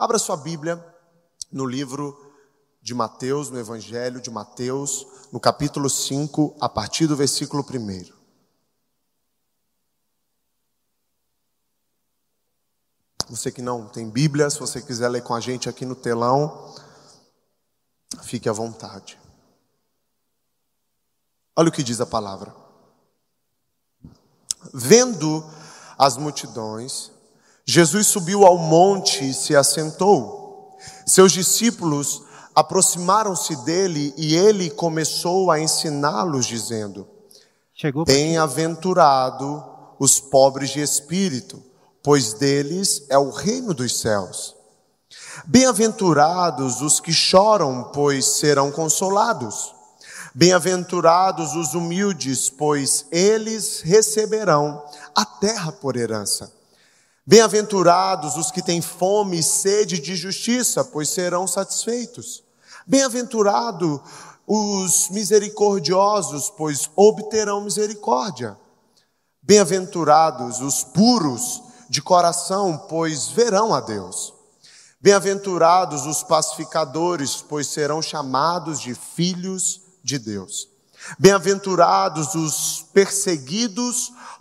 Abra sua Bíblia no livro de Mateus, no Evangelho de Mateus, no capítulo 5, a partir do versículo 1. Você que não tem Bíblia, se você quiser ler com a gente aqui no telão, fique à vontade. Olha o que diz a palavra. Vendo as multidões, Jesus subiu ao monte e se assentou. Seus discípulos aproximaram-se dele e ele começou a ensiná-los, dizendo: Bem-aventurado os pobres de espírito, pois deles é o reino dos céus. Bem-aventurados os que choram, pois serão consolados. Bem-aventurados os humildes, pois eles receberão a terra por herança. Bem-aventurados os que têm fome e sede de justiça, pois serão satisfeitos. Bem-aventurado os misericordiosos, pois obterão misericórdia. Bem-aventurados os puros de coração, pois verão a Deus. Bem-aventurados os pacificadores, pois serão chamados de filhos de Deus. Bem-aventurados os perseguidos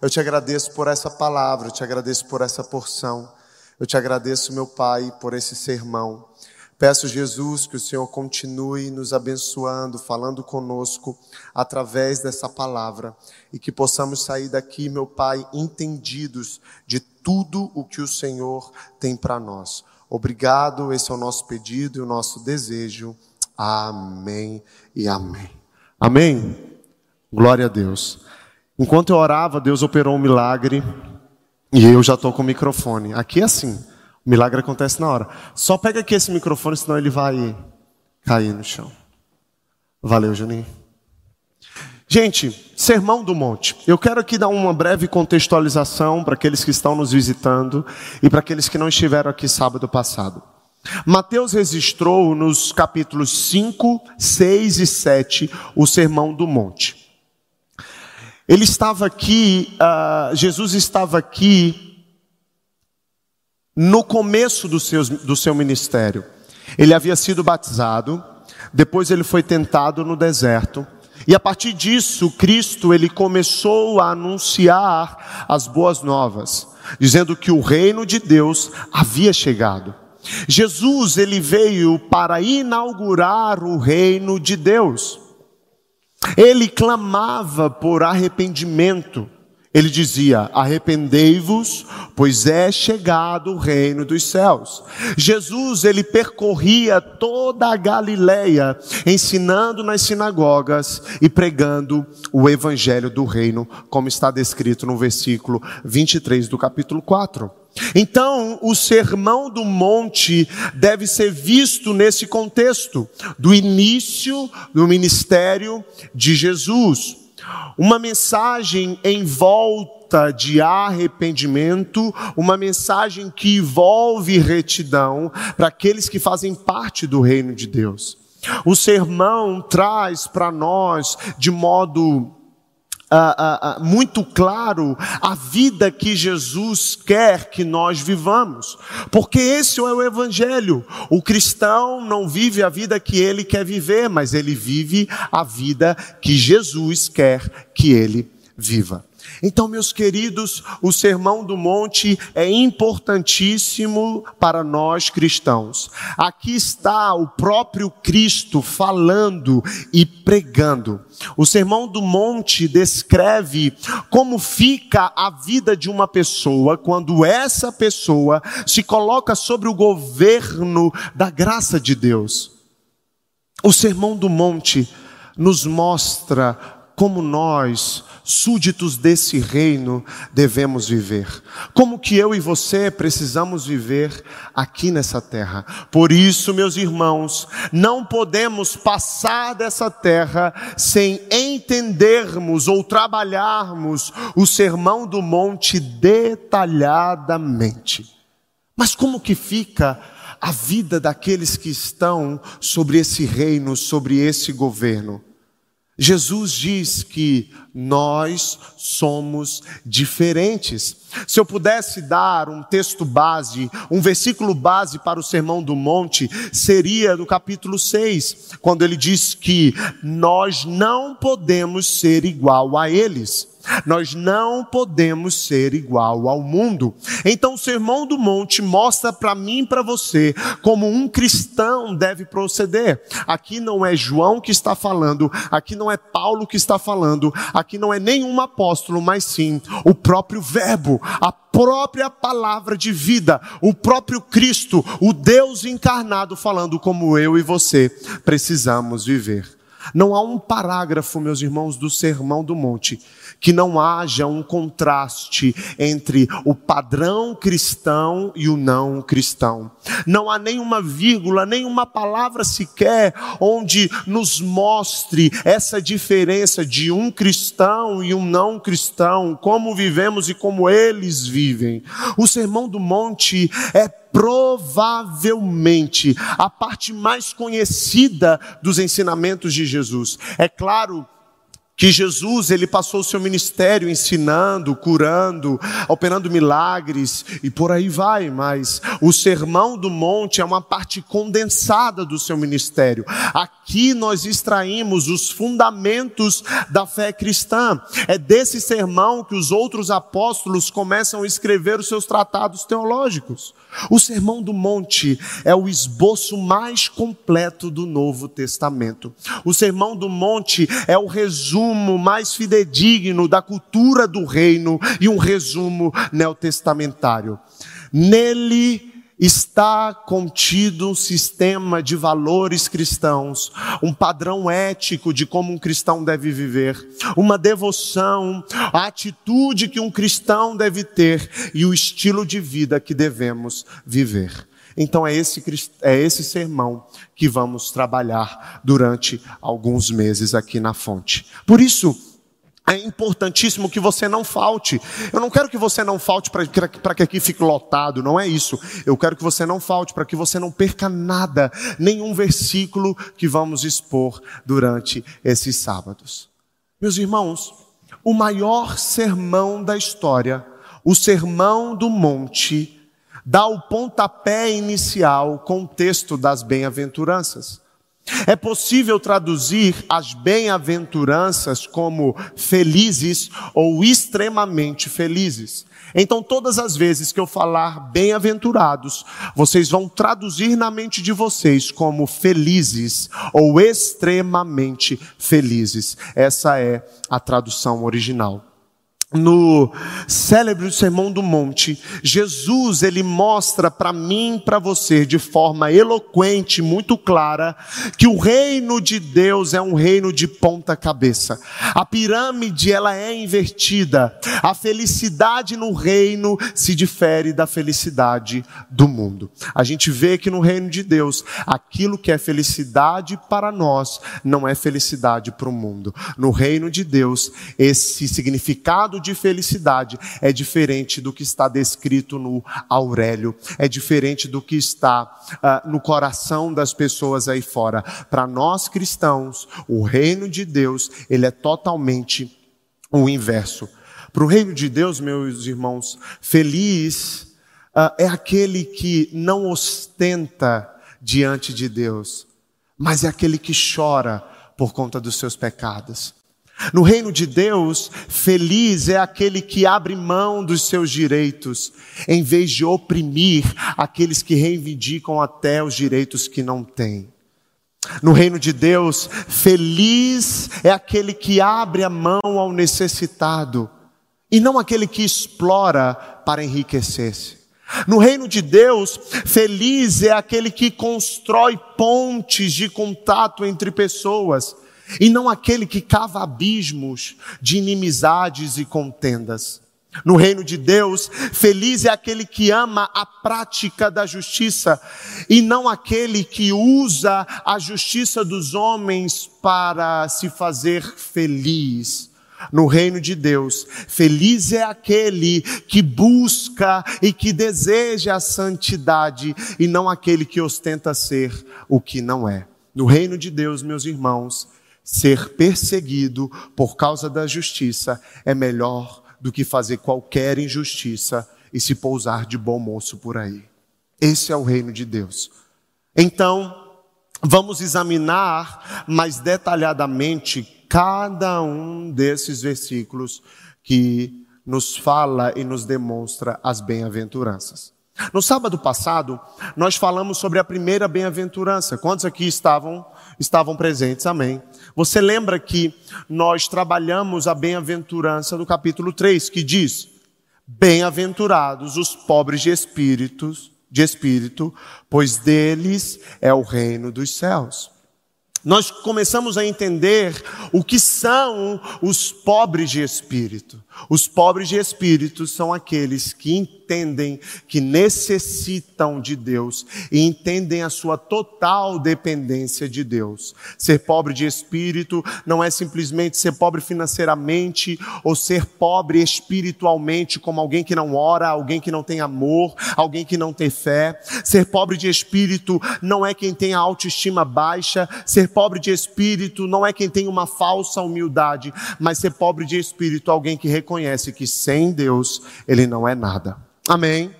eu te agradeço por essa palavra, eu te agradeço por essa porção, eu te agradeço, meu Pai, por esse sermão. Peço, Jesus, que o Senhor continue nos abençoando, falando conosco através dessa palavra e que possamos sair daqui, meu Pai, entendidos de tudo o que o Senhor tem para nós. Obrigado, esse é o nosso pedido e o nosso desejo. Amém e amém. Amém? Glória a Deus. Enquanto eu orava, Deus operou um milagre e eu já estou com o microfone. Aqui é assim, o milagre acontece na hora. Só pega aqui esse microfone, senão ele vai cair no chão. Valeu, Juninho. Gente, Sermão do Monte. Eu quero aqui dar uma breve contextualização para aqueles que estão nos visitando e para aqueles que não estiveram aqui sábado passado. Mateus registrou nos capítulos 5, 6 e 7 o Sermão do Monte. Ele estava aqui, uh, Jesus estava aqui no começo do seu, do seu ministério. Ele havia sido batizado, depois ele foi tentado no deserto. E a partir disso, Cristo ele começou a anunciar as boas novas, dizendo que o reino de Deus havia chegado. Jesus ele veio para inaugurar o reino de Deus. Ele clamava por arrependimento. Ele dizia: Arrependei-vos, pois é chegado o reino dos céus. Jesus, ele percorria toda a Galileia, ensinando nas sinagogas e pregando o evangelho do reino, como está descrito no versículo 23 do capítulo 4. Então, o sermão do monte deve ser visto nesse contexto do início do ministério de Jesus. Uma mensagem em volta de arrependimento, uma mensagem que envolve retidão para aqueles que fazem parte do reino de Deus. O sermão traz para nós de modo ah, ah, muito claro a vida que Jesus quer que nós vivamos, porque esse é o Evangelho. O cristão não vive a vida que ele quer viver, mas ele vive a vida que Jesus quer que ele viva. Então, meus queridos, o Sermão do Monte é importantíssimo para nós cristãos. Aqui está o próprio Cristo falando e pregando. O Sermão do Monte descreve como fica a vida de uma pessoa quando essa pessoa se coloca sobre o governo da graça de Deus. O Sermão do Monte nos mostra como nós súditos desse reino, devemos viver. Como que eu e você precisamos viver aqui nessa terra. Por isso, meus irmãos, não podemos passar dessa terra sem entendermos ou trabalharmos o sermão do monte detalhadamente. Mas como que fica a vida daqueles que estão sobre esse reino, sobre esse governo? Jesus diz que nós somos diferentes. Se eu pudesse dar um texto base, um versículo base para o Sermão do Monte, seria no capítulo 6, quando ele diz que nós não podemos ser igual a eles. Nós não podemos ser igual ao mundo. Então o Sermão do Monte mostra para mim e para você como um cristão deve proceder. Aqui não é João que está falando, aqui não é Paulo que está falando, aqui não é nenhum apóstolo, mas sim o próprio Verbo, a própria palavra de vida, o próprio Cristo, o Deus encarnado falando como eu e você precisamos viver. Não há um parágrafo, meus irmãos, do Sermão do Monte que não haja um contraste entre o padrão cristão e o não cristão. Não há nenhuma vírgula, nenhuma palavra sequer onde nos mostre essa diferença de um cristão e um não cristão, como vivemos e como eles vivem. O Sermão do Monte é provavelmente a parte mais conhecida dos ensinamentos de Jesus. É claro Jesus ele passou o seu ministério ensinando, curando, operando milagres e por aí vai, mas o sermão do monte é uma parte condensada do seu ministério. Aqui nós extraímos os fundamentos da fé cristã. É desse sermão que os outros apóstolos começam a escrever os seus tratados teológicos. O Sermão do Monte é o esboço mais completo do Novo Testamento. O Sermão do Monte é o resumo mais fidedigno da cultura do reino e um resumo neotestamentário. Nele está contido um sistema de valores cristãos, um padrão ético de como um cristão deve viver, uma devoção, a atitude que um cristão deve ter e o estilo de vida que devemos viver. Então é esse, é esse sermão que vamos trabalhar durante alguns meses aqui na fonte. Por isso, é importantíssimo que você não falte. Eu não quero que você não falte para que aqui fique lotado, não é isso. Eu quero que você não falte para que você não perca nada, nenhum versículo que vamos expor durante esses sábados. Meus irmãos, o maior sermão da história, o Sermão do Monte, dá o pontapé inicial com o texto das bem-aventuranças. É possível traduzir as bem-aventuranças como felizes ou extremamente felizes. Então, todas as vezes que eu falar bem-aventurados, vocês vão traduzir na mente de vocês como felizes ou extremamente felizes. Essa é a tradução original no célebre Sermão do Monte, Jesus ele mostra para mim, para você, de forma eloquente, muito clara, que o reino de Deus é um reino de ponta cabeça. A pirâmide ela é invertida. A felicidade no reino se difere da felicidade do mundo. A gente vê que no reino de Deus, aquilo que é felicidade para nós não é felicidade para o mundo. No reino de Deus, esse significado de felicidade é diferente do que está descrito no Aurélio, é diferente do que está uh, no coração das pessoas aí fora. Para nós cristãos, o reino de Deus, ele é totalmente o inverso. Para o reino de Deus, meus irmãos, feliz uh, é aquele que não ostenta diante de Deus, mas é aquele que chora por conta dos seus pecados. No reino de Deus, feliz é aquele que abre mão dos seus direitos, em vez de oprimir aqueles que reivindicam até os direitos que não têm. No reino de Deus, feliz é aquele que abre a mão ao necessitado, e não aquele que explora para enriquecer-se. No reino de Deus, feliz é aquele que constrói pontes de contato entre pessoas e não aquele que cava abismos de inimizades e contendas. No reino de Deus, feliz é aquele que ama a prática da justiça e não aquele que usa a justiça dos homens para se fazer feliz. No reino de Deus, feliz é aquele que busca e que deseja a santidade e não aquele que ostenta ser o que não é. No reino de Deus, meus irmãos, ser perseguido por causa da justiça é melhor do que fazer qualquer injustiça e se pousar de bom moço por aí. Esse é o reino de Deus. Então, vamos examinar mais detalhadamente cada um desses versículos que nos fala e nos demonstra as bem-aventuranças. No sábado passado, nós falamos sobre a primeira bem-aventurança. Quantos aqui estavam estavam presentes? Amém. Você lembra que nós trabalhamos a bem-aventurança do capítulo 3, que diz: Bem-aventurados os pobres de espíritos, de espírito, pois deles é o reino dos céus. Nós começamos a entender o que são os pobres de espírito. Os pobres de espírito são aqueles que entendem que necessitam de Deus e entendem a sua total dependência de Deus. Ser pobre de espírito não é simplesmente ser pobre financeiramente ou ser pobre espiritualmente, como alguém que não ora, alguém que não tem amor, alguém que não tem fé. Ser pobre de espírito não é quem tem a autoestima baixa. Ser pobre de espírito não é quem tem uma falsa humildade, mas ser pobre de espírito é alguém que reconhece que sem Deus ele não é nada. Amém?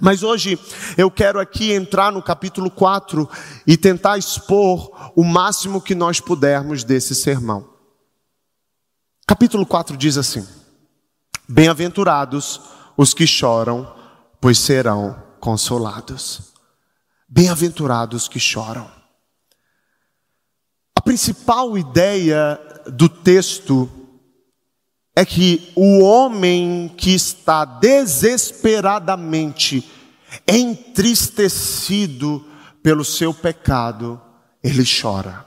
Mas hoje eu quero aqui entrar no capítulo 4 e tentar expor o máximo que nós pudermos desse sermão. Capítulo 4 diz assim: Bem-aventurados os que choram, pois serão consolados. Bem-aventurados que choram. Principal ideia do texto é que o homem que está desesperadamente entristecido pelo seu pecado, ele chora.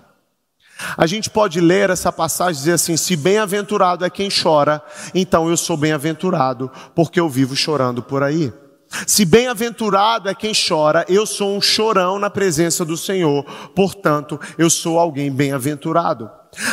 A gente pode ler essa passagem e dizer assim: se bem-aventurado é quem chora, então eu sou bem-aventurado, porque eu vivo chorando por aí. Se bem-aventurado é quem chora, eu sou um chorão na presença do Senhor, portanto, eu sou alguém bem-aventurado.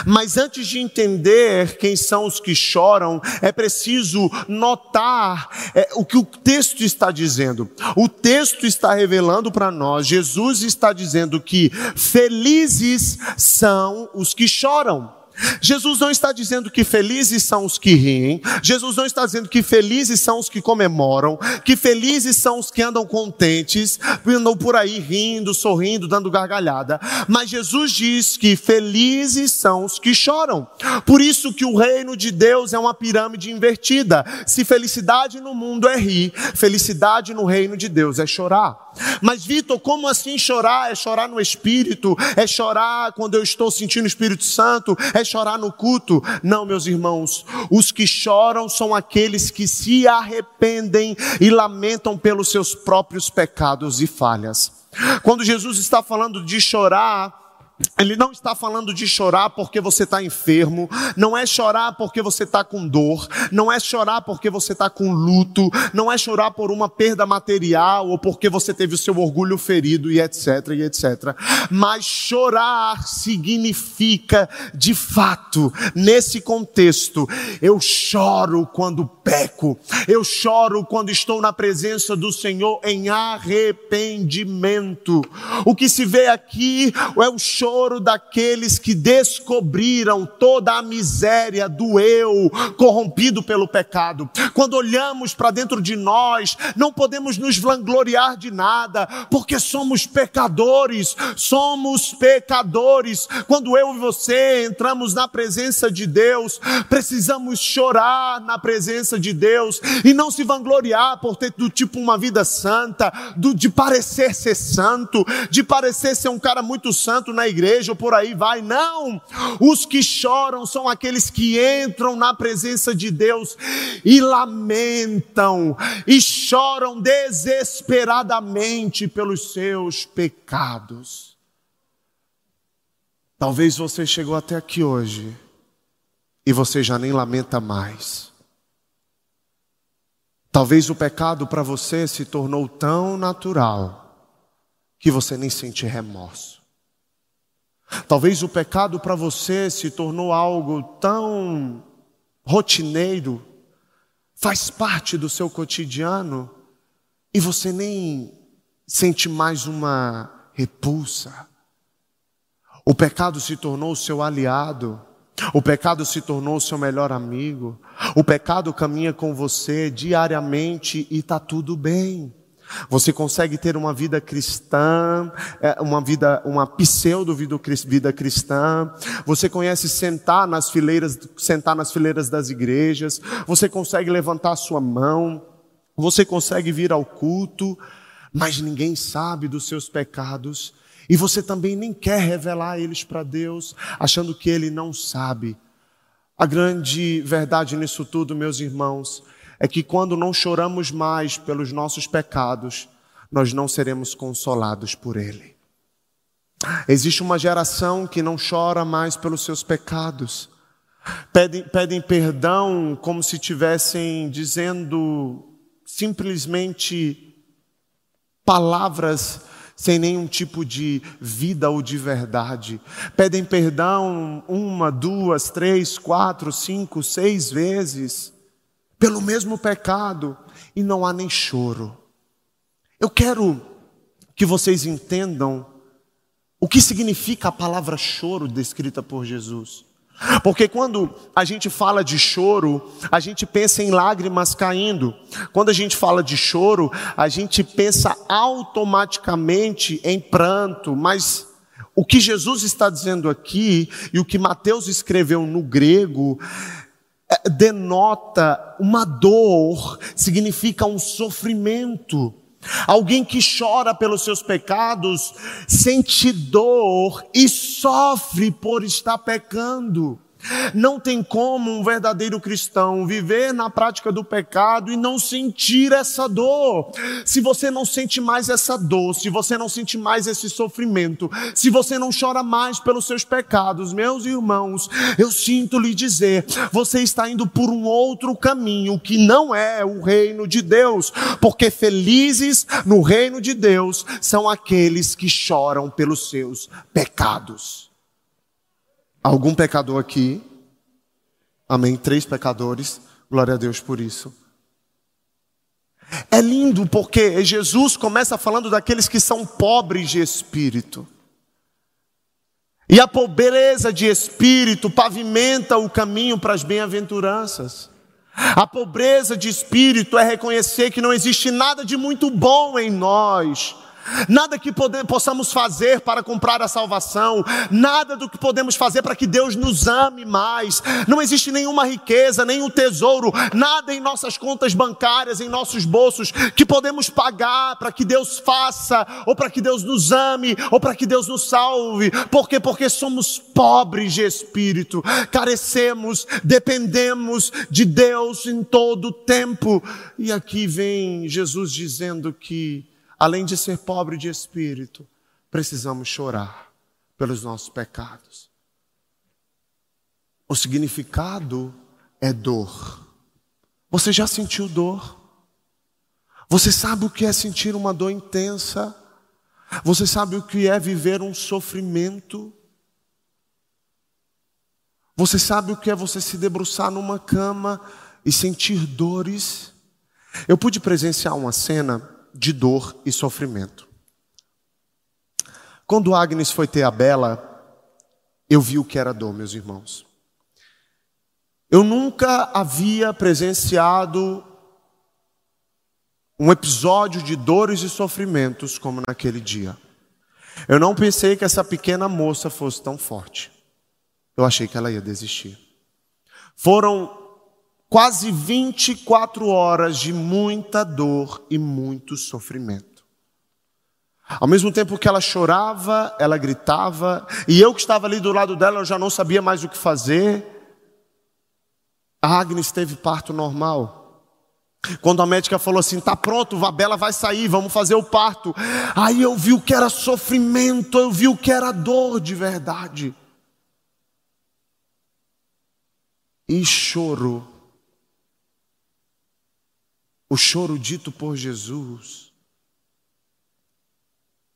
Mas antes de entender quem são os que choram, é preciso notar é, o que o texto está dizendo. O texto está revelando para nós, Jesus está dizendo que felizes são os que choram. Jesus não está dizendo que felizes são os que riem, Jesus não está dizendo que felizes são os que comemoram, que felizes são os que andam contentes, andam por aí rindo, sorrindo, dando gargalhada, mas Jesus diz que felizes são os que choram. Por isso que o reino de Deus é uma pirâmide invertida. Se felicidade no mundo é rir, felicidade no reino de Deus é chorar. Mas Vitor, como assim chorar? É chorar no espírito, é chorar quando eu estou sentindo o Espírito Santo, é chorar no culto. Não, meus irmãos, os que choram são aqueles que se arrependem e lamentam pelos seus próprios pecados e falhas. Quando Jesus está falando de chorar, ele não está falando de chorar porque você está enfermo, não é chorar porque você está com dor, não é chorar porque você está com luto, não é chorar por uma perda material ou porque você teve o seu orgulho ferido e etc, e etc. Mas chorar significa, de fato, nesse contexto, eu choro quando peco, eu choro quando estou na presença do Senhor em arrependimento. O que se vê aqui é o choro choro daqueles que descobriram toda a miséria do eu corrompido pelo pecado. Quando olhamos para dentro de nós, não podemos nos vangloriar de nada, porque somos pecadores, somos pecadores. Quando eu e você entramos na presença de Deus, precisamos chorar na presença de Deus e não se vangloriar por ter do tipo uma vida santa, do, de parecer ser santo, de parecer ser um cara muito santo na igreja igreja ou por aí vai. Não! Os que choram são aqueles que entram na presença de Deus e lamentam e choram desesperadamente pelos seus pecados. Talvez você chegou até aqui hoje e você já nem lamenta mais. Talvez o pecado para você se tornou tão natural que você nem sente remorso. Talvez o pecado para você se tornou algo tão rotineiro, faz parte do seu cotidiano e você nem sente mais uma repulsa. O pecado se tornou seu aliado. O pecado se tornou seu melhor amigo. O pecado caminha com você diariamente e está tudo bem. Você consegue ter uma vida cristã, é, uma vida, uma pseudo vida cristã. Você conhece sentar nas fileiras, sentar nas fileiras das igrejas. Você consegue levantar sua mão. Você consegue vir ao culto, mas ninguém sabe dos seus pecados. E você também nem quer revelar eles para Deus, achando que Ele não sabe. A grande verdade nisso tudo, meus irmãos, é que quando não choramos mais pelos nossos pecados, nós não seremos consolados por Ele. Existe uma geração que não chora mais pelos seus pecados, pedem, pedem perdão como se estivessem dizendo simplesmente palavras sem nenhum tipo de vida ou de verdade. Pedem perdão uma, duas, três, quatro, cinco, seis vezes pelo mesmo pecado e não há nem choro. Eu quero que vocês entendam o que significa a palavra choro descrita por Jesus. Porque quando a gente fala de choro, a gente pensa em lágrimas caindo. Quando a gente fala de choro, a gente pensa automaticamente em pranto, mas o que Jesus está dizendo aqui e o que Mateus escreveu no grego denota uma dor, significa um sofrimento. Alguém que chora pelos seus pecados, sente dor e sofre por estar pecando. Não tem como um verdadeiro cristão viver na prática do pecado e não sentir essa dor. Se você não sente mais essa dor, se você não sente mais esse sofrimento, se você não chora mais pelos seus pecados, meus irmãos, eu sinto lhe dizer, você está indo por um outro caminho que não é o reino de Deus, porque felizes no reino de Deus são aqueles que choram pelos seus pecados. Algum pecador aqui? Amém. Três pecadores. Glória a Deus por isso. É lindo porque Jesus começa falando daqueles que são pobres de espírito. E a pobreza de espírito pavimenta o caminho para as bem-aventuranças. A pobreza de espírito é reconhecer que não existe nada de muito bom em nós, Nada que possamos fazer para comprar a salvação, nada do que podemos fazer para que Deus nos ame mais. Não existe nenhuma riqueza, nenhum tesouro, nada em nossas contas bancárias, em nossos bolsos, que podemos pagar para que Deus faça, ou para que Deus nos ame, ou para que Deus nos salve. Por quê? Porque somos pobres de espírito, carecemos, dependemos de Deus em todo o tempo. E aqui vem Jesus dizendo que além de ser pobre de espírito, precisamos chorar pelos nossos pecados. O significado é dor. Você já sentiu dor? Você sabe o que é sentir uma dor intensa? Você sabe o que é viver um sofrimento? Você sabe o que é você se debruçar numa cama e sentir dores? Eu pude presenciar uma cena de dor e sofrimento. Quando Agnes foi ter a Bela, eu vi o que era dor, meus irmãos. Eu nunca havia presenciado um episódio de dores e sofrimentos como naquele dia. Eu não pensei que essa pequena moça fosse tão forte. Eu achei que ela ia desistir. Foram quase 24 horas de muita dor e muito sofrimento. Ao mesmo tempo que ela chorava, ela gritava, e eu que estava ali do lado dela, eu já não sabia mais o que fazer. A Agnes teve parto normal. Quando a médica falou assim: tá pronto, a Bela vai sair, vamos fazer o parto. Aí eu vi o que era sofrimento, eu vi o que era dor de verdade. E chorou. O choro dito por Jesus,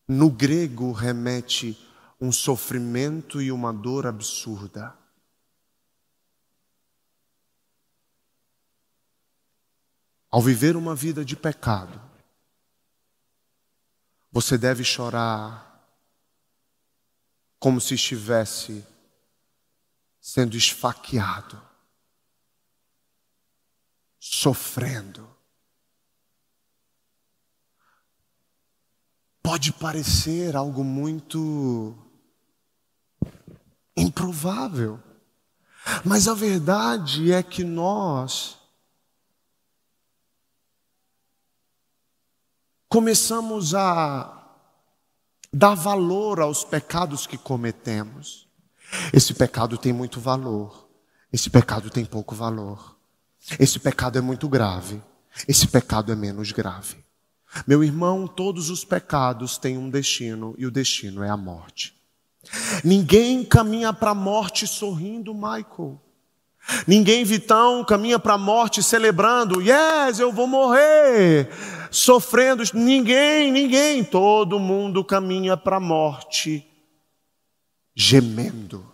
no grego remete um sofrimento e uma dor absurda. Ao viver uma vida de pecado, você deve chorar como se estivesse sendo esfaqueado, sofrendo. Pode parecer algo muito improvável, mas a verdade é que nós começamos a dar valor aos pecados que cometemos. Esse pecado tem muito valor, esse pecado tem pouco valor. Esse pecado é muito grave, esse pecado é menos grave. Meu irmão, todos os pecados têm um destino e o destino é a morte. Ninguém caminha para a morte sorrindo, Michael. Ninguém, Vitão, caminha para a morte celebrando, yes, eu vou morrer, sofrendo. Ninguém, ninguém. Todo mundo caminha para a morte gemendo,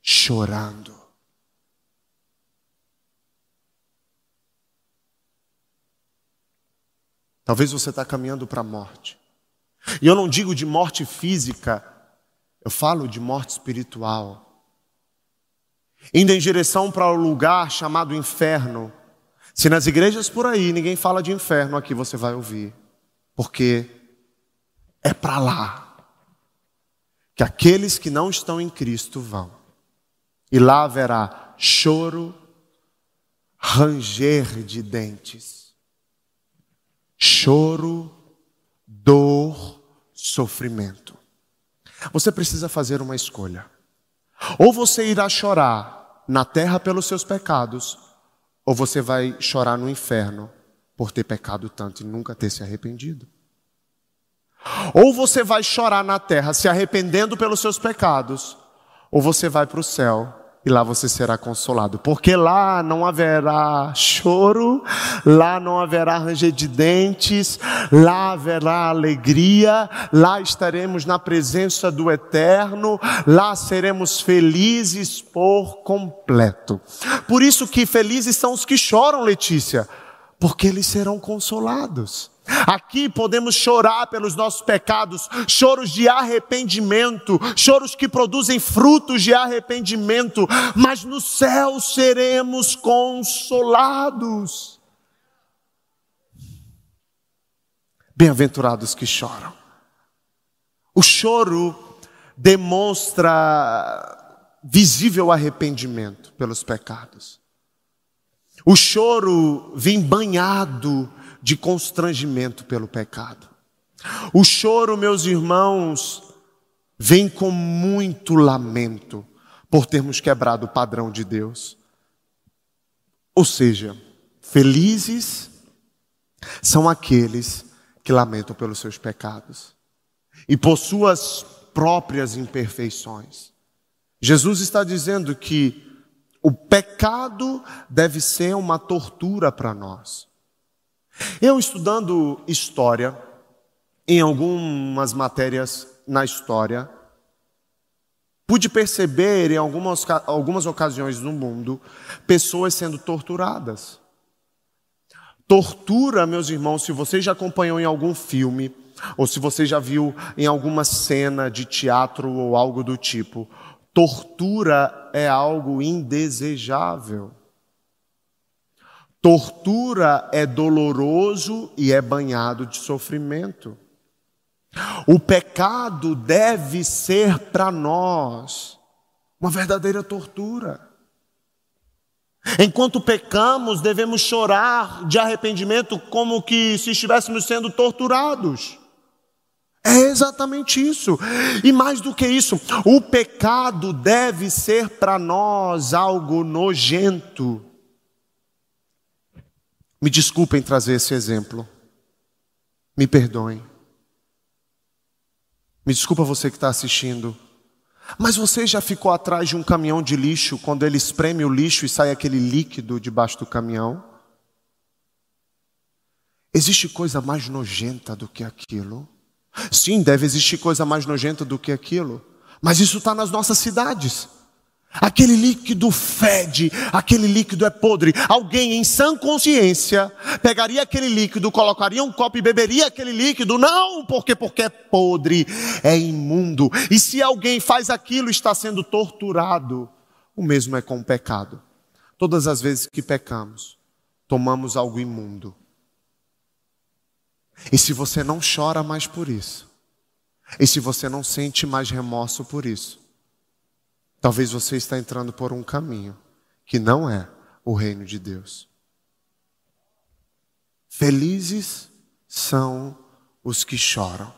chorando. Talvez você está caminhando para a morte. E eu não digo de morte física, eu falo de morte espiritual indo em direção para o um lugar chamado inferno. Se nas igrejas por aí ninguém fala de inferno, aqui você vai ouvir, porque é para lá que aqueles que não estão em Cristo vão. E lá haverá choro, ranger de dentes, choro, dor, sofrimento. Você precisa fazer uma escolha. Ou você irá chorar na terra pelos seus pecados, ou você vai chorar no inferno por ter pecado tanto e nunca ter se arrependido. Ou você vai chorar na terra se arrependendo pelos seus pecados, ou você vai para o céu e lá você será consolado, porque lá não haverá choro, lá não haverá ranger de dentes, lá haverá alegria, lá estaremos na presença do Eterno, lá seremos felizes por completo. Por isso que felizes são os que choram, Letícia, porque eles serão consolados. Aqui podemos chorar pelos nossos pecados, choros de arrependimento, choros que produzem frutos de arrependimento, mas no céu seremos consolados. Bem-aventurados que choram. O choro demonstra visível arrependimento pelos pecados. O choro vem banhado de constrangimento pelo pecado. O choro, meus irmãos, vem com muito lamento por termos quebrado o padrão de Deus. Ou seja, felizes são aqueles que lamentam pelos seus pecados e por suas próprias imperfeições. Jesus está dizendo que o pecado deve ser uma tortura para nós. Eu estudando história, em algumas matérias na história, pude perceber em algumas, algumas ocasiões no mundo pessoas sendo torturadas. Tortura, meus irmãos, se você já acompanhou em algum filme, ou se você já viu em alguma cena de teatro ou algo do tipo, tortura é algo indesejável. Tortura é doloroso e é banhado de sofrimento. O pecado deve ser para nós uma verdadeira tortura. Enquanto pecamos, devemos chorar de arrependimento como que se estivéssemos sendo torturados. É exatamente isso. E mais do que isso, o pecado deve ser para nós algo nojento. Me desculpem trazer esse exemplo. Me perdoem. Me desculpa você que está assistindo. Mas você já ficou atrás de um caminhão de lixo quando ele espreme o lixo e sai aquele líquido debaixo do caminhão? Existe coisa mais nojenta do que aquilo? Sim, deve existir coisa mais nojenta do que aquilo, mas isso está nas nossas cidades. Aquele líquido fede, aquele líquido é podre. Alguém em sã consciência pegaria aquele líquido, colocaria um copo e beberia aquele líquido? Não, porque porque é podre, é imundo. E se alguém faz aquilo, está sendo torturado. O mesmo é com o pecado. Todas as vezes que pecamos, tomamos algo imundo. E se você não chora mais por isso, e se você não sente mais remorso por isso, Talvez você está entrando por um caminho que não é o reino de Deus. Felizes são os que choram.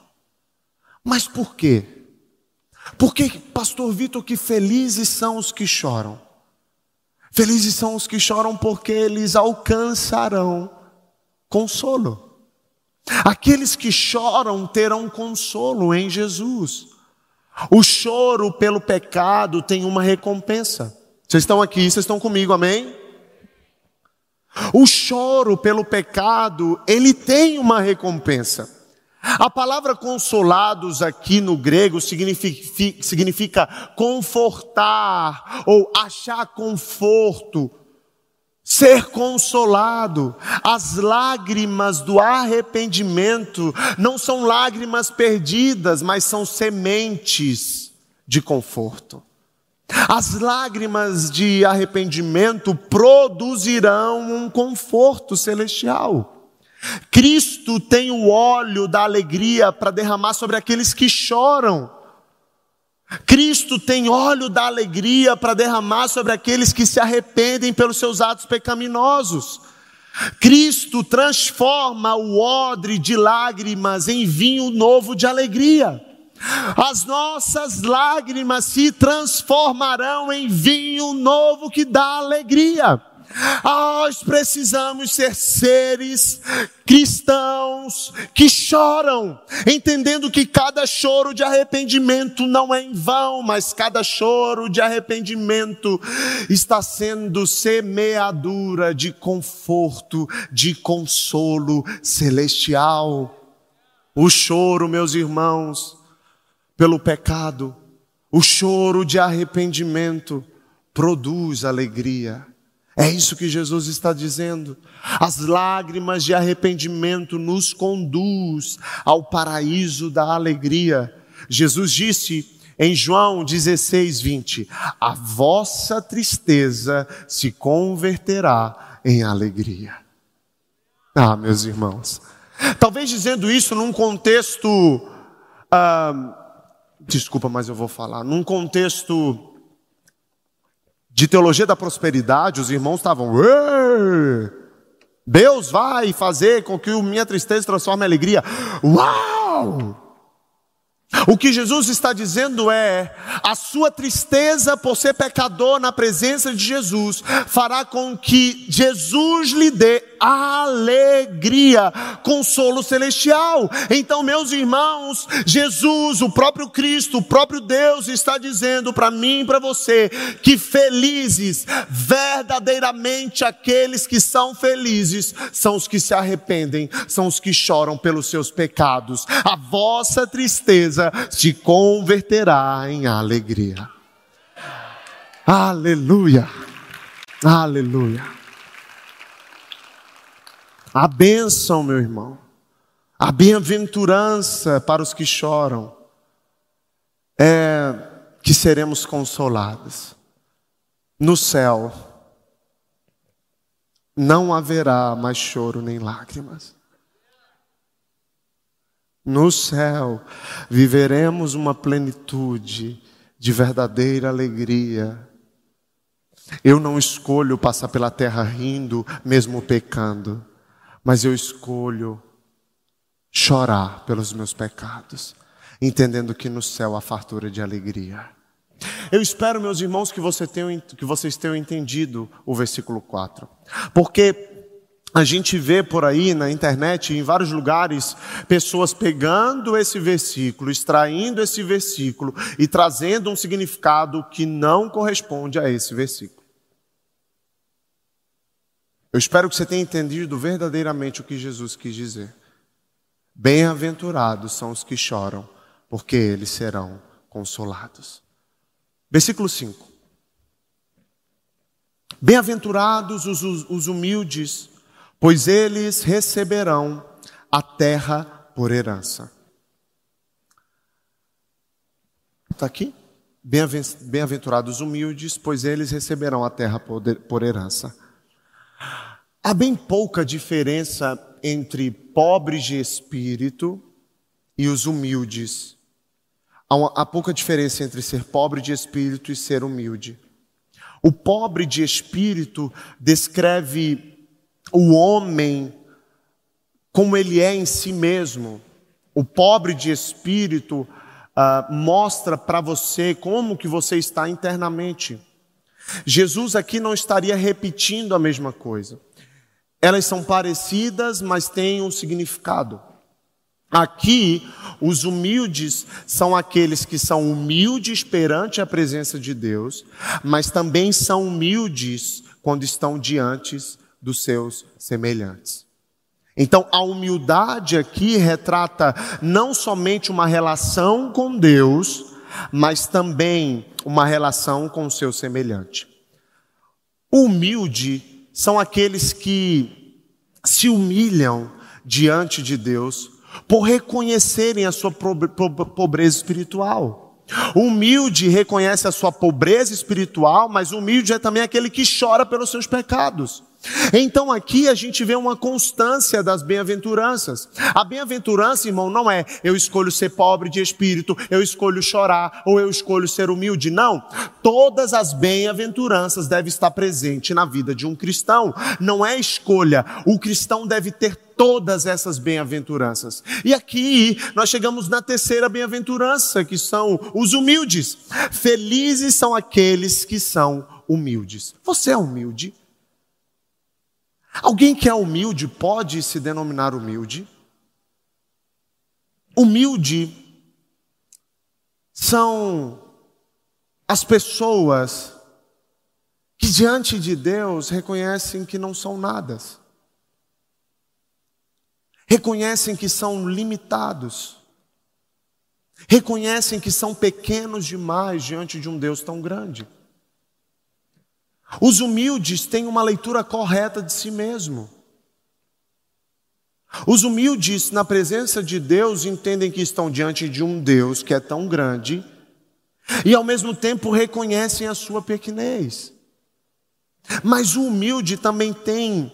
Mas por quê? Por que, pastor Vitor, que felizes são os que choram? Felizes são os que choram porque eles alcançarão consolo. Aqueles que choram terão consolo em Jesus. O choro pelo pecado tem uma recompensa. Vocês estão aqui, vocês estão comigo, amém? O choro pelo pecado, ele tem uma recompensa. A palavra consolados aqui no grego significa, significa confortar ou achar conforto, ser consolado. As lágrimas do arrependimento não são lágrimas perdidas, mas são sementes de conforto. As lágrimas de arrependimento produzirão um conforto celestial. Cristo tem o óleo da alegria para derramar sobre aqueles que choram. Cristo tem óleo da alegria para derramar sobre aqueles que se arrependem pelos seus atos pecaminosos. Cristo transforma o odre de lágrimas em vinho novo de alegria. As nossas lágrimas se transformarão em vinho novo que dá alegria. Nós precisamos ser seres cristãos que choram, entendendo que cada choro de arrependimento não é em vão, mas cada choro de arrependimento está sendo semeadura de conforto, de consolo celestial. O choro, meus irmãos, pelo pecado, o choro de arrependimento produz alegria. É isso que Jesus está dizendo. As lágrimas de arrependimento nos conduz ao paraíso da alegria. Jesus disse em João 16, 20: A vossa tristeza se converterá em alegria. Ah, meus irmãos. Talvez dizendo isso num contexto. Ah, desculpa, mas eu vou falar. Num contexto de teologia da prosperidade, os irmãos estavam, Deus vai fazer com que minha tristeza transforme em alegria. Uau! O que Jesus está dizendo é: a sua tristeza por ser pecador na presença de Jesus fará com que Jesus lhe dê alegria, consolo celestial. Então, meus irmãos, Jesus, o próprio Cristo, o próprio Deus está dizendo para mim e para você que felizes, verdadeiramente aqueles que são felizes, são os que se arrependem, são os que choram pelos seus pecados. A vossa tristeza se converterá em alegria. Aleluia. Aleluia. A bênção, meu irmão, a bem-aventurança para os que choram é que seremos consolados. No céu não haverá mais choro nem lágrimas. No céu viveremos uma plenitude de verdadeira alegria. Eu não escolho passar pela terra rindo, mesmo pecando, mas eu escolho chorar pelos meus pecados, entendendo que no céu há fartura de alegria. Eu espero, meus irmãos, que, você tenham, que vocês tenham entendido o versículo 4, porque a gente vê por aí na internet, em vários lugares, pessoas pegando esse versículo, extraindo esse versículo e trazendo um significado que não corresponde a esse versículo. Eu espero que você tenha entendido verdadeiramente o que Jesus quis dizer. Bem-aventurados são os que choram, porque eles serão consolados. Versículo 5. Bem-aventurados os, os humildes, pois eles receberão a terra por herança. Está aqui? Bem-aventurados os humildes, pois eles receberão a terra por herança. Há bem pouca diferença entre pobres de espírito e os humildes. Há, uma, há pouca diferença entre ser pobre de espírito e ser humilde. O pobre de espírito descreve o homem como ele é em si mesmo. O pobre de espírito uh, mostra para você como que você está internamente. Jesus aqui não estaria repetindo a mesma coisa. Elas são parecidas, mas têm um significado. Aqui, os humildes são aqueles que são humildes perante a presença de Deus, mas também são humildes quando estão diante dos seus semelhantes. Então, a humildade aqui retrata não somente uma relação com Deus, mas também uma relação com o seu semelhante. Humilde são aqueles que se humilham diante de Deus por reconhecerem a sua pobreza espiritual. Humilde reconhece a sua pobreza espiritual, mas humilde é também aquele que chora pelos seus pecados. Então aqui a gente vê uma constância das bem-aventuranças. A bem-aventurança, irmão, não é eu escolho ser pobre de espírito, eu escolho chorar ou eu escolho ser humilde. Não. Todas as bem-aventuranças devem estar presentes na vida de um cristão. Não é escolha. O cristão deve ter todas essas bem-aventuranças. E aqui nós chegamos na terceira bem-aventurança, que são os humildes. Felizes são aqueles que são humildes. Você é humilde? Alguém que é humilde pode se denominar humilde? Humilde são as pessoas que diante de Deus reconhecem que não são nada, reconhecem que são limitados, reconhecem que são pequenos demais diante de um Deus tão grande. Os humildes têm uma leitura correta de si mesmo. Os humildes, na presença de Deus, entendem que estão diante de um Deus que é tão grande e, ao mesmo tempo, reconhecem a sua pequenez. Mas o humilde também tem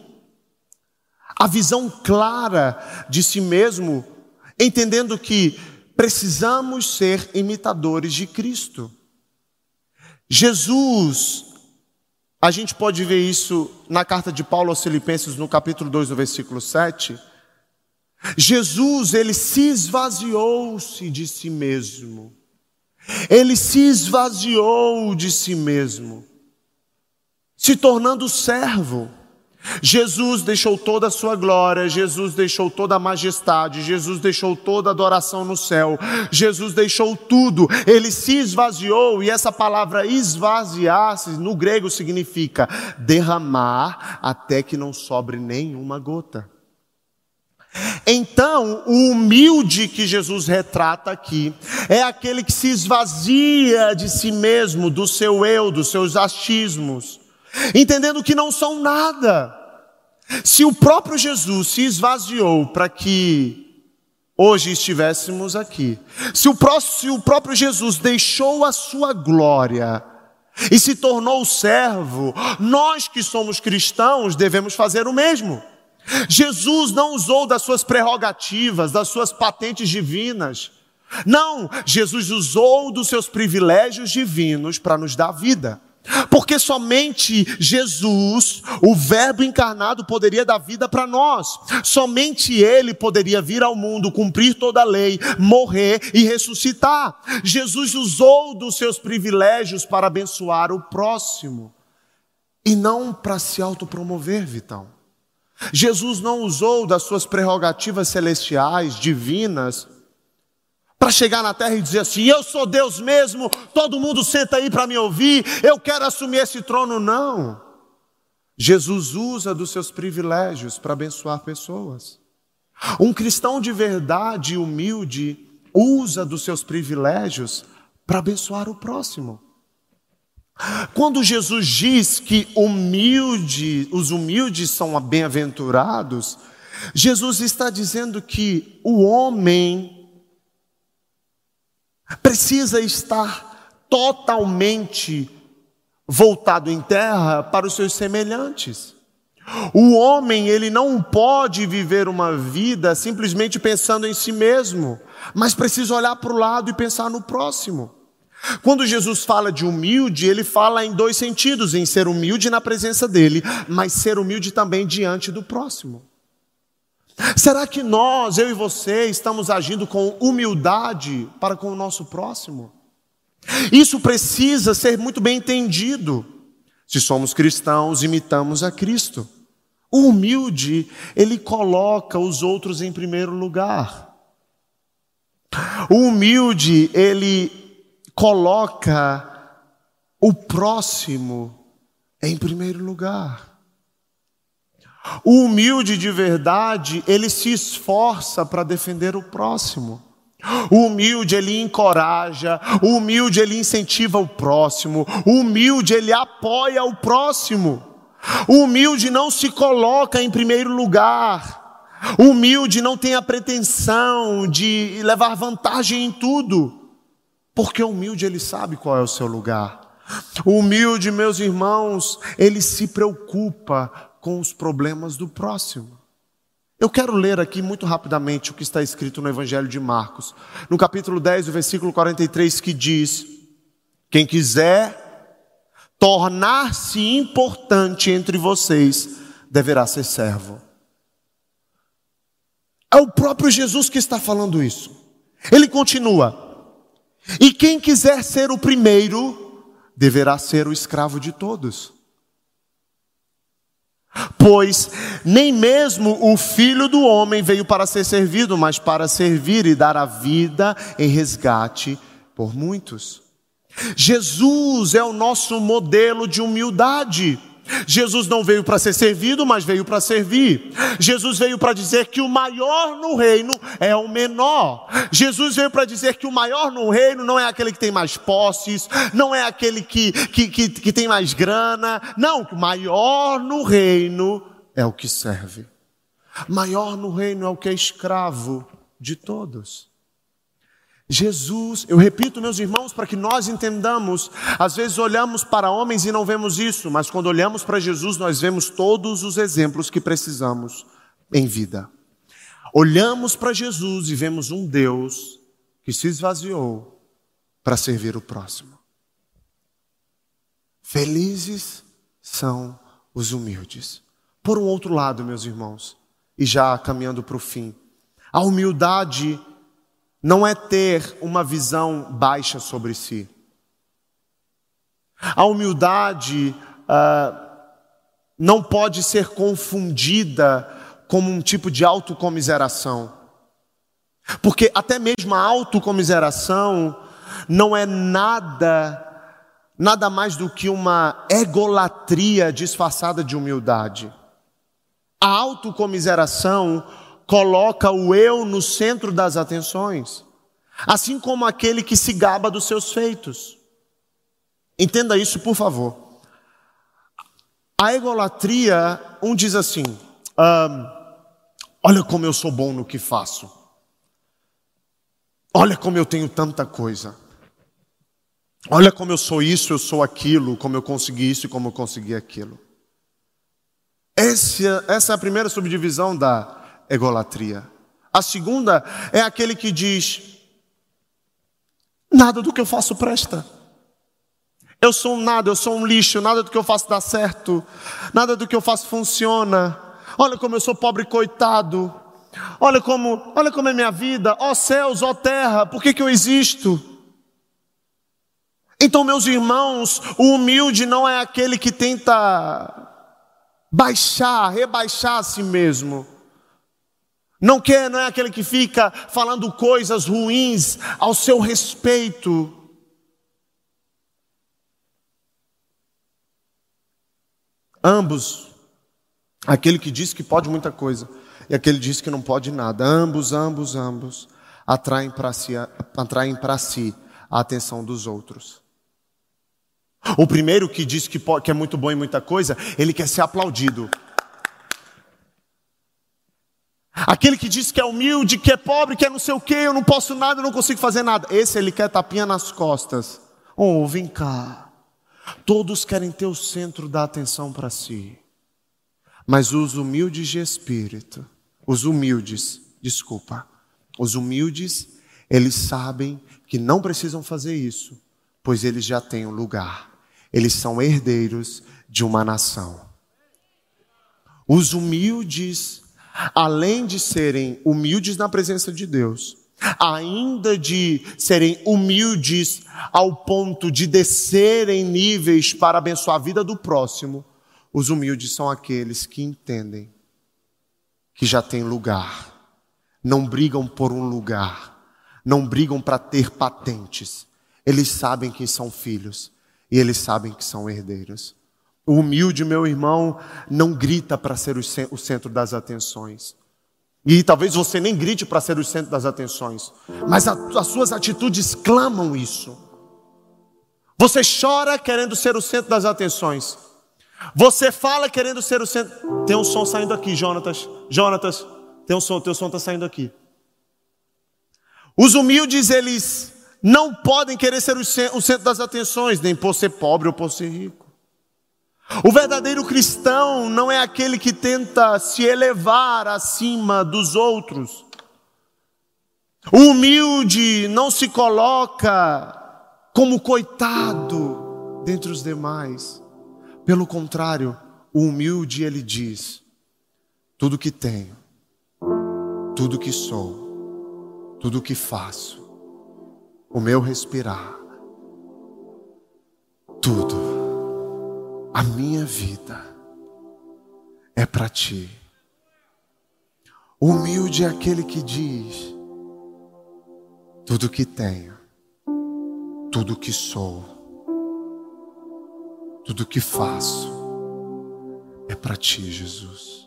a visão clara de si mesmo, entendendo que precisamos ser imitadores de Cristo. Jesus a gente pode ver isso na carta de Paulo aos Filipenses, no capítulo 2, no versículo 7. Jesus, ele se esvaziou-se de si mesmo. Ele se esvaziou de si mesmo, se tornando servo. Jesus deixou toda a sua glória, Jesus deixou toda a majestade, Jesus deixou toda a adoração no céu, Jesus deixou tudo, ele se esvaziou, e essa palavra esvaziar-se no grego significa derramar até que não sobre nenhuma gota. Então, o humilde que Jesus retrata aqui é aquele que se esvazia de si mesmo, do seu eu, dos seus achismos entendendo que não são nada. Se o próprio Jesus se esvaziou para que hoje estivéssemos aqui, se o, próprio, se o próprio Jesus deixou a sua glória e se tornou servo, nós que somos cristãos devemos fazer o mesmo. Jesus não usou das suas prerrogativas, das suas patentes divinas. Não, Jesus usou dos seus privilégios divinos para nos dar vida. Porque somente Jesus, o Verbo encarnado, poderia dar vida para nós. Somente Ele poderia vir ao mundo, cumprir toda a lei, morrer e ressuscitar. Jesus usou dos seus privilégios para abençoar o próximo e não para se autopromover, Vitão. Jesus não usou das suas prerrogativas celestiais, divinas, para chegar na terra e dizer assim: eu sou Deus mesmo, todo mundo senta aí para me ouvir, eu quero assumir esse trono. Não. Jesus usa dos seus privilégios para abençoar pessoas. Um cristão de verdade e humilde usa dos seus privilégios para abençoar o próximo. Quando Jesus diz que humilde, os humildes são bem-aventurados, Jesus está dizendo que o homem precisa estar totalmente voltado em terra para os seus semelhantes. O homem, ele não pode viver uma vida simplesmente pensando em si mesmo, mas precisa olhar para o lado e pensar no próximo. Quando Jesus fala de humilde, ele fala em dois sentidos: em ser humilde na presença dele, mas ser humilde também diante do próximo. Será que nós, eu e você, estamos agindo com humildade para com o nosso próximo? Isso precisa ser muito bem entendido. Se somos cristãos, imitamos a Cristo. O humilde, ele coloca os outros em primeiro lugar. O humilde, ele coloca o próximo em primeiro lugar. O humilde de verdade, ele se esforça para defender o próximo. O humilde ele encoraja, o humilde ele incentiva o próximo, o humilde ele apoia o próximo. O humilde não se coloca em primeiro lugar. O humilde não tem a pretensão de levar vantagem em tudo. Porque o humilde ele sabe qual é o seu lugar. O humilde, meus irmãos, ele se preocupa com os problemas do próximo. Eu quero ler aqui muito rapidamente o que está escrito no Evangelho de Marcos, no capítulo 10, versículo 43, que diz: Quem quiser tornar-se importante entre vocês, deverá ser servo. É o próprio Jesus que está falando isso. Ele continua: e quem quiser ser o primeiro, deverá ser o escravo de todos. Pois nem mesmo o filho do homem veio para ser servido, mas para servir e dar a vida em resgate por muitos. Jesus é o nosso modelo de humildade. Jesus não veio para ser servido, mas veio para servir. Jesus veio para dizer que o maior no reino é o menor. Jesus veio para dizer que o maior no reino não é aquele que tem mais posses, não é aquele que, que, que, que tem mais grana. Não, o maior no reino é o que serve. Maior no reino é o que é escravo de todos. Jesus, eu repito, meus irmãos, para que nós entendamos, às vezes olhamos para homens e não vemos isso, mas quando olhamos para Jesus, nós vemos todos os exemplos que precisamos em vida. Olhamos para Jesus e vemos um Deus que se esvaziou para servir o próximo. Felizes são os humildes. Por um outro lado, meus irmãos, e já caminhando para o fim, a humildade não é ter uma visão baixa sobre si. A humildade uh, não pode ser confundida como um tipo de autocomiseração. Porque até mesmo a autocomiseração não é nada nada mais do que uma egolatria disfarçada de humildade. A autocomiseração coloca o eu no centro das atenções, assim como aquele que se gaba dos seus feitos. Entenda isso, por favor. A egolatria, um diz assim: ah, olha como eu sou bom no que faço, olha como eu tenho tanta coisa, olha como eu sou isso, eu sou aquilo, como eu consegui isso e como eu consegui aquilo. Essa, essa é a primeira subdivisão da egolatria. A segunda é aquele que diz: nada do que eu faço presta. Eu sou um nada, eu sou um lixo, nada do que eu faço dá certo, nada do que eu faço funciona. Olha como eu sou pobre coitado. Olha como, olha como é minha vida. Ó céus, ó terra, por que, que eu existo? Então, meus irmãos, o humilde não é aquele que tenta baixar, rebaixar a si mesmo. Não quer, não é aquele que fica falando coisas ruins ao seu respeito. Ambos, aquele que diz que pode muita coisa e aquele que diz que não pode nada, ambos, ambos, ambos atraem para si, si a atenção dos outros. O primeiro que diz que, pode, que é muito bom em muita coisa, ele quer ser aplaudido. Aquele que diz que é humilde, que é pobre, que é não sei o que, eu não posso nada, eu não consigo fazer nada. Esse ele quer tapinha nas costas. Oh, vem cá. Todos querem ter o centro da atenção para si. Mas os humildes de espírito, os humildes, desculpa, os humildes, eles sabem que não precisam fazer isso, pois eles já têm um lugar. Eles são herdeiros de uma nação. Os humildes além de serem humildes na presença de Deus, ainda de serem humildes ao ponto de descerem níveis para abençoar a vida do próximo, os humildes são aqueles que entendem que já tem lugar, não brigam por um lugar, não brigam para ter patentes, eles sabem que são filhos e eles sabem que são herdeiros. O humilde, meu irmão, não grita para ser o centro das atenções. E talvez você nem grite para ser o centro das atenções, mas as suas atitudes clamam isso. Você chora querendo ser o centro das atenções. Você fala querendo ser o centro. Tem um som saindo aqui, Jonatas. Jonatas, tem um som, teu som está saindo aqui. Os humildes, eles não podem querer ser o centro das atenções, nem por ser pobre ou por ser rico. O verdadeiro cristão não é aquele que tenta se elevar acima dos outros. O humilde não se coloca como coitado dentre os demais. Pelo contrário, o humilde ele diz: tudo que tenho, tudo que sou, tudo que faço, o meu respirar, tudo a minha vida é para ti. Humilde é aquele que diz: tudo que tenho, tudo que sou, tudo que faço é para ti, Jesus.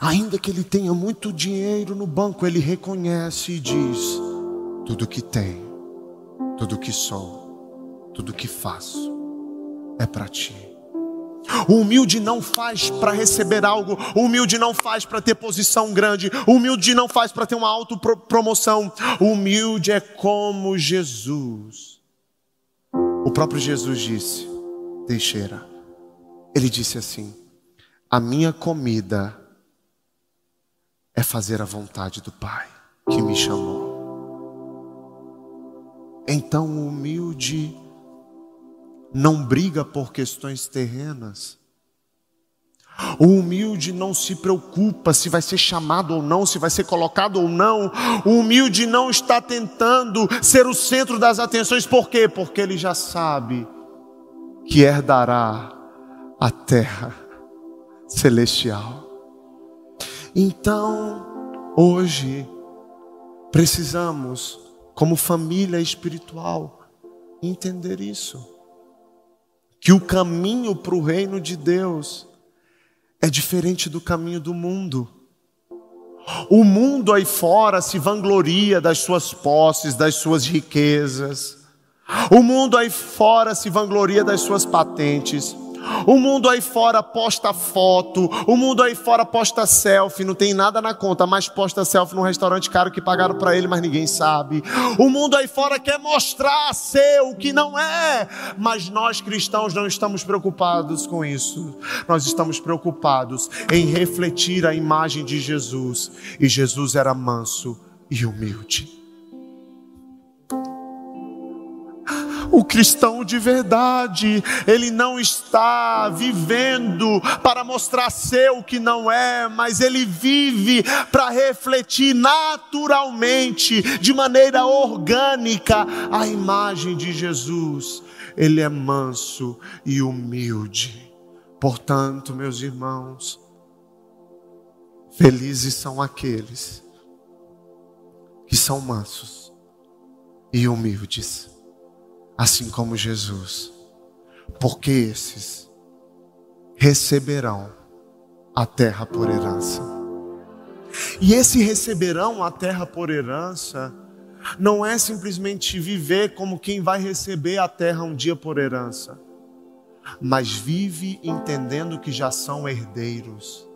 Ainda que ele tenha muito dinheiro no banco, ele reconhece e diz: tudo que tenho, tudo que sou, tudo que faço é para ti. O humilde não faz para receber algo, o humilde não faz para ter posição grande, o humilde não faz para ter uma autopromoção. O humilde é como Jesus. O próprio Jesus disse, Teixeira, ele disse assim: A minha comida é fazer a vontade do Pai que me chamou. Então o humilde não briga por questões terrenas. O humilde não se preocupa se vai ser chamado ou não, se vai ser colocado ou não. O humilde não está tentando ser o centro das atenções, por quê? Porque ele já sabe que herdará a terra celestial. Então, hoje, precisamos, como família espiritual, entender isso que o caminho para o reino de Deus é diferente do caminho do mundo. O mundo aí fora se vangloria das suas posses, das suas riquezas. O mundo aí fora se vangloria das suas patentes. O mundo aí fora posta foto, o mundo aí fora posta selfie, não tem nada na conta, mas posta selfie num restaurante caro que pagaram para ele, mas ninguém sabe. O mundo aí fora quer mostrar ser o que não é, mas nós cristãos não estamos preocupados com isso. Nós estamos preocupados em refletir a imagem de Jesus, e Jesus era manso e humilde. O cristão de verdade, ele não está vivendo para mostrar ser o que não é, mas ele vive para refletir naturalmente, de maneira orgânica, a imagem de Jesus. Ele é manso e humilde. Portanto, meus irmãos, felizes são aqueles que são mansos e humildes, assim como Jesus, porque esses receberão a terra por herança. E esse receberão a terra por herança não é simplesmente viver como quem vai receber a terra um dia por herança, mas vive entendendo que já são herdeiros.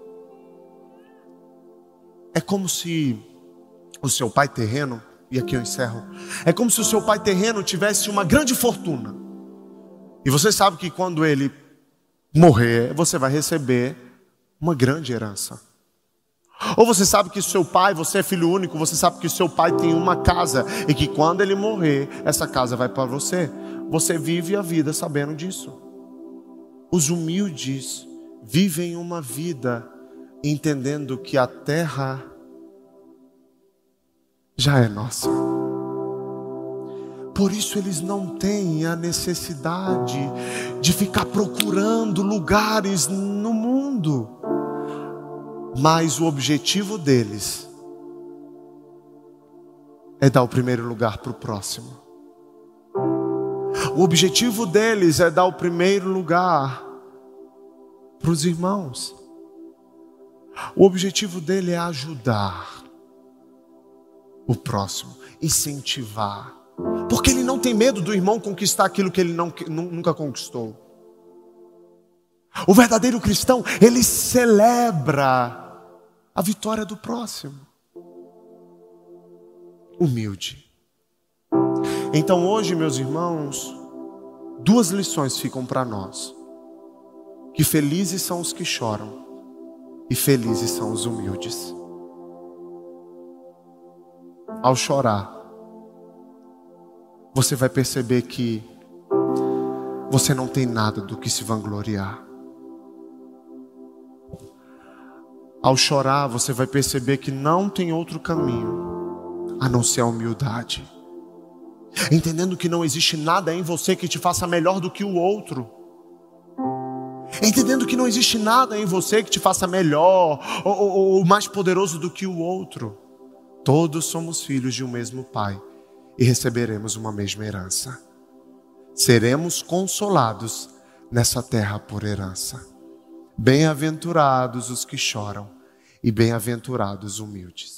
É como se o seu pai terreno, e aqui eu encerro, é como se o seu pai terreno tivesse uma grande fortuna. E você sabe que quando ele morrer, você vai receber uma grande herança. Ou você sabe que seu pai, você é filho único, você sabe que seu pai tem uma casa e que quando ele morrer, essa casa vai para você. Você vive a vida sabendo disso. Os humildes vivem uma vida entendendo que a terra já é nossa. Por isso eles não têm a necessidade de ficar procurando lugares no mundo. Mas o objetivo deles é dar o primeiro lugar para o próximo. O objetivo deles é dar o primeiro lugar para os irmãos. O objetivo dele é ajudar o próximo, incentivar. Porque ele não tem medo do irmão conquistar aquilo que ele não, nunca conquistou. O verdadeiro cristão, ele celebra a vitória do próximo. Humilde. Então hoje, meus irmãos, duas lições ficam para nós. Que felizes são os que choram e felizes são os humildes ao chorar, você vai perceber que você não tem nada do que se vangloriar. Ao chorar, você vai perceber que não tem outro caminho a não ser a humildade. Entendendo que não existe nada em você que te faça melhor do que o outro. Entendendo que não existe nada em você que te faça melhor ou, ou, ou mais poderoso do que o outro. Todos somos filhos de um mesmo Pai e receberemos uma mesma herança. Seremos consolados nessa terra por herança. Bem-aventurados os que choram e bem-aventurados os humildes.